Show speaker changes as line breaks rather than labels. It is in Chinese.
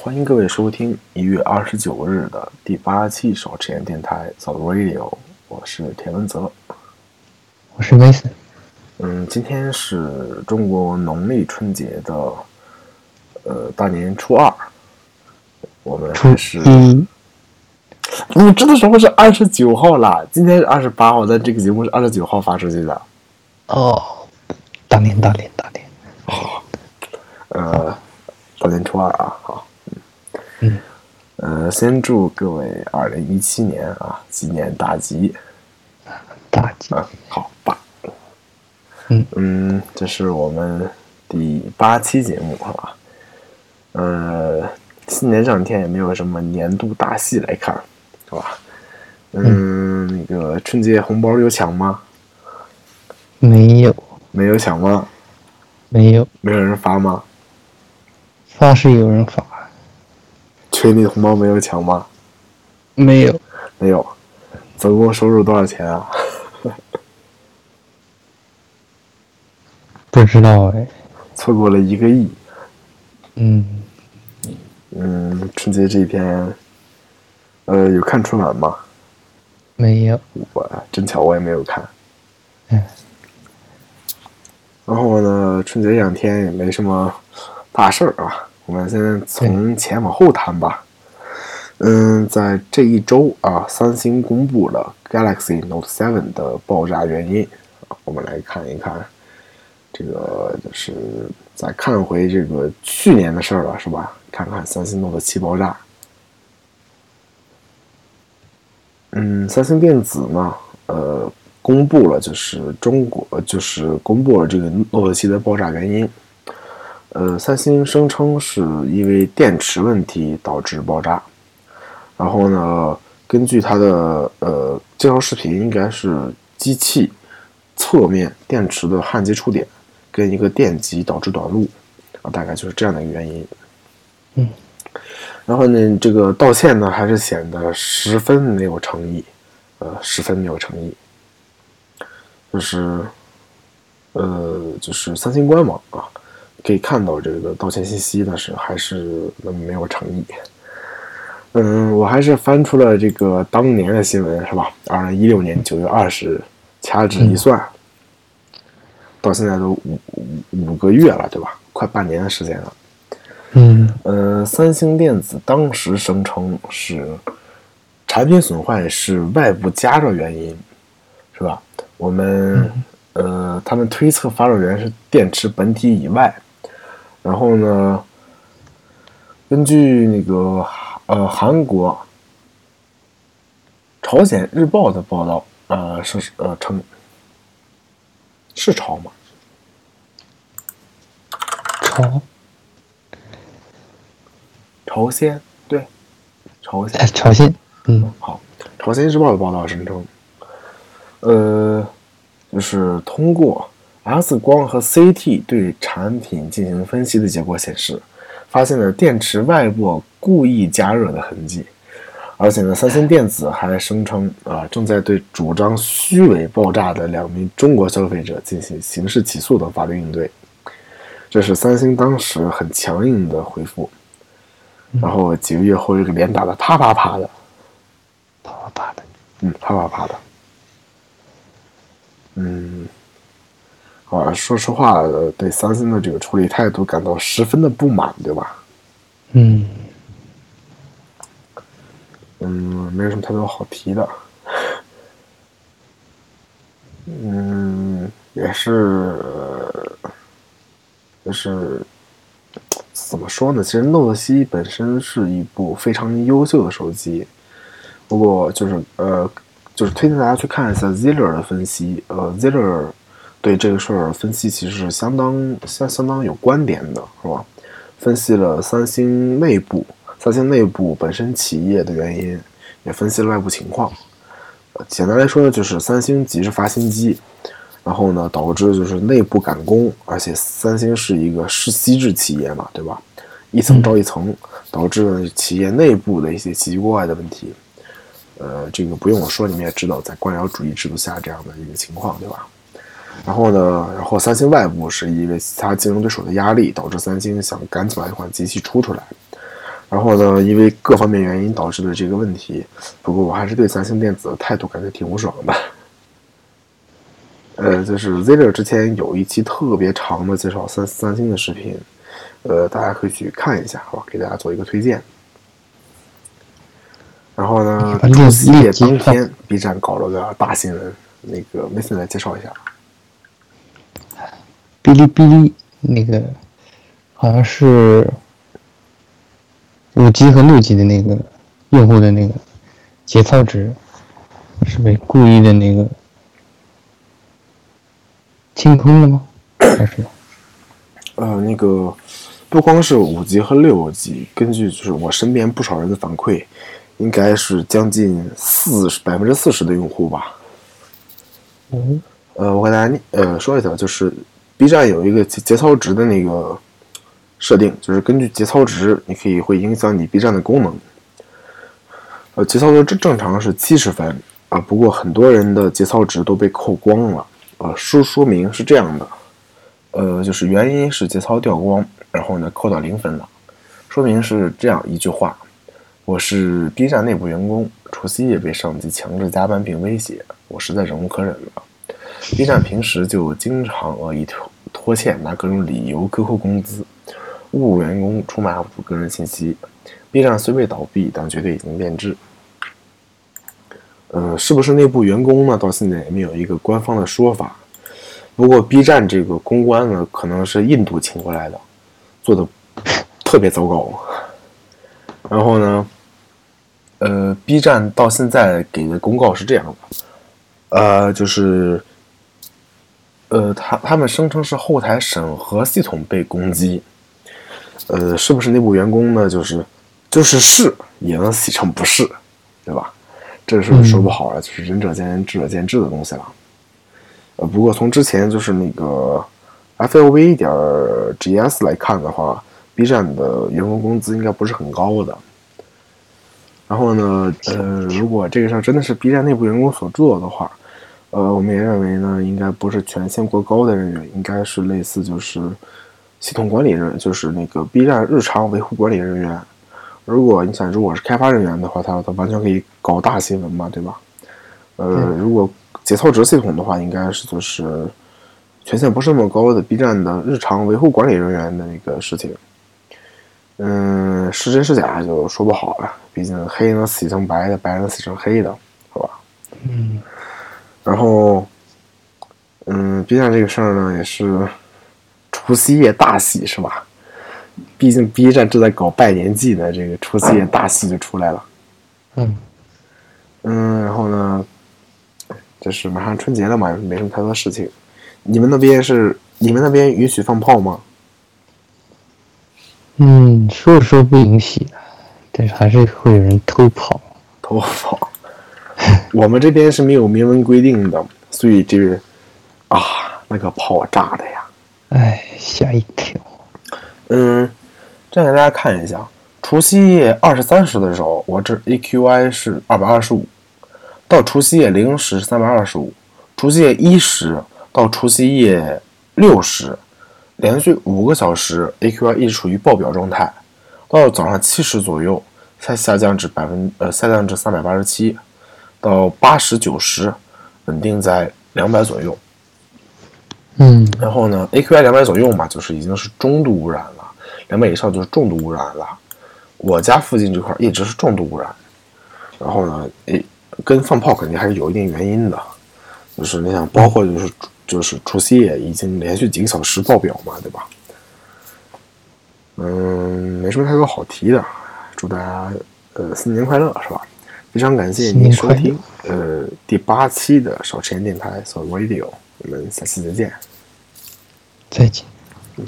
欢迎各位收听一月二十九日的第八期手持言电台 The Radio，我是田文泽，
我是 Mason。
嗯，今天是中国农历春节的呃大年初二，我们还是
一，
你知道什么是二十九号啦？今天是二十八号，但这个节目是二十九号发出去的。
哦，大年大年大年，
呃，大年初二啊，好，
嗯，
呃，先祝各位二零一七年啊，鸡年大吉。
大吉，
啊，好吧，
嗯。
嗯，这是我们第八期节目啊，呃，新年这两天也没有什么年度大戏来看，好吧？嗯，那个春节红包有抢吗？
没有。
没有抢吗？
没有，
没有人发吗？
发是有人发，
群里红包没有抢吗？
没有，
没有，总共收入多少钱啊？
不知道哎，
错过了一个亿。
嗯，
嗯，春节这一天，呃，有看春晚吗？
没有，
我真巧，我也没有看。
嗯，
然后呢，春节这两天也没什么大事儿啊，我们先从前往后谈吧。嗯，在这一周啊，三星公布了 Galaxy Note 7的爆炸原因，我们来看一看。这个就是再看回这个去年的事儿了，是吧？看看三星 Note 7爆炸。嗯，三星电子呢，呃，公布了就是中国就是公布了这个 Note 7的爆炸原因。呃，三星声称是因为电池问题导致爆炸。然后呢，根据它的呃介绍视频，应该是机器侧面电池的焊接触点跟一个电极导致短路啊，大概就是这样的一个原因。
嗯。
然后呢，这个道歉呢，还是显得十分没有诚意，呃，十分没有诚意。就是，呃，就是三星官网啊，可以看到这个道歉信息，但是还是没有诚意。嗯，我还是翻出了这个当年的新闻，是吧？二零一六年九月二十日，掐指一算，到现在都五五五个月了，对吧？快半年的时间了。
嗯
呃，三星电子当时声称是产品损坏是外部加热原因，是吧？我们呃，他们推测发热源是电池本体以外。然后呢，根据那个呃韩国朝鲜日报的报道，呃是呃称是朝吗？
朝
朝鲜对，朝鲜
哎朝鲜，嗯
好，朝鲜日报的报道声称，呃，就是通过 X 光和 CT 对产品进行分析的结果显示，发现了电池外部故意加热的痕迹，而且呢，三星电子还声称啊、正在对主张虚伪爆炸的两名中国消费者进行刑事起诉等法律应对。这是三星当时很强硬的回复，然后几个月后，这个脸打的啪啪啪的。
啪啪啪的，
嗯，啪啪啪的。嗯，啊，说实话，呃对三星的这个处理态度感到十分的不满，对吧？
嗯
嗯，没有什么太多好提的。嗯，也是，呃就是怎么说呢？其实 Note 七本身是一部非常优秀的手机，不过就是呃，就是推荐大家去看一下 Ziller 的分析。呃，Ziller 对这个事儿分析其实是相当相相当有观点的，是吧？分析了三星内部、三星内部本身企业的原因，也分析了外部情况。呃简单来说呢，就是三星急着发新机，然后呢，导致就是内部赶工，而且三星是一个世袭制企业嘛，对吧？一层罩一层，导致了企业内部的一些奇奇怪怪的问题。呃，这个不用我说，你们也知道，在官僚主义制度下这样的一个情况，对吧？然后呢，然后三星外部是因为其他竞争对手的压力，导致三星想赶紧把一款机器出出来。然后呢，因为各方面原因导致的这个问题，不过我还是对三星电子的态度感觉挺不爽的。呃，就是 Zero 之前有一期特别长的介绍三三星的视频，呃，大家可以去看一下，好吧？给大家做一个推荐。然后呢，除夕夜当天，B 站搞了个大新闻，那个 Mason 来介绍一下。
哔哩哔哩那个好像是五 G 和六 G 的那个用户的那个节操值是被故意的那个清空了吗？还是？
呃，那个不光是五 G 和六 G，根据就是我身边不少人的反馈，应该是将近四十百分之四十的用户吧。
嗯。
呃，我给大家呃说一下，就是 B 站有一个节节操值的那个设定，就是根据节操值，你可以会影响你 B 站的功能。呃，节操值正正常是七十分啊，不过很多人的节操值都被扣光了。呃，说说明是这样的，呃，就是原因是节操掉光，然后呢扣到零分了。说明是这样一句话：我是 B 站内部员工，除夕夜被上级强制加班并威胁，我实在忍无可忍了。B 站平时就经常恶意拖拖欠，拿各种理由克扣工资，侮辱员工，出卖 UP 主个人信息。B 站虽未倒闭，但绝对已经变质。呃，是不是内部员工呢？到现在也没有一个官方的说法。不过 B 站这个公关呢，可能是印度请过来的，做的特别糟糕。然后呢，呃，B 站到现在给的公告是这样的，呃，就是，呃，他他们声称是后台审核系统被攻击。呃，是不是内部员工呢？就是就是是，也能洗成不是，对吧？这是说不好了，就是仁者见仁，智者见智的东西了。呃，不过从之前就是那个 F L V 点 G S 来看的话，B 站的员工工资应该不是很高的。然后呢，呃，如果这个事儿真的是 B 站内部员工所做的话，呃，我们也认为呢，应该不是权限过高的人员，应该是类似就是系统管理人，就是那个 B 站日常维护管理人员。如果你想，如果是开发人员的话，他他完全可以搞大新闻嘛，对吧？呃，如果节操值系统的话，应该是就是权限不是那么高的 B 站的日常维护管理人员的那个事情。嗯，是真是假就说不好了，毕竟黑能洗成白的，白能洗成黑的，好吧？
嗯。
然后，嗯，B 站这个事儿呢，也是除夕夜大喜，是吧？毕竟 B 站正在搞拜年季呢，这个除夕夜大戏就出来了。
嗯，
嗯，然后呢，就是马上春节了嘛，没什么太多事情。你们那边是你们那边允许放炮吗？
嗯，说说不允许，但是还是会有人偷跑。
偷跑？我们这边是没有明文规定的，所以这个啊，那个炮炸的呀，
哎，吓一跳。
嗯。这样给大家看一下，除夕夜二十三时的时候，我这 AQI 是二百二十五；到除夕夜零时三百二十五；除夕夜一时到除夕夜六时，连续五个小时 AQI 一直处于爆表状态。到早上七时左右，才下降至百分呃下降至三百八十七；到八十九十，稳定在两百左右。
嗯，
然后呢，AQI 两百左右嘛，就是已经是中度污染了。两百以上就是重度污染了，我家附近这块一直是重度污染。然后呢，诶，跟放炮肯定还是有一定原因的，就是你想，包括就是就是除夕夜已经连续几个小时爆表嘛，对吧？嗯，没什么太多好提的，祝大家呃新年快乐，是吧？非常感谢您收听呃第八期的少吃盐电台 So Radio，我们下期再见，
再见。
嗯。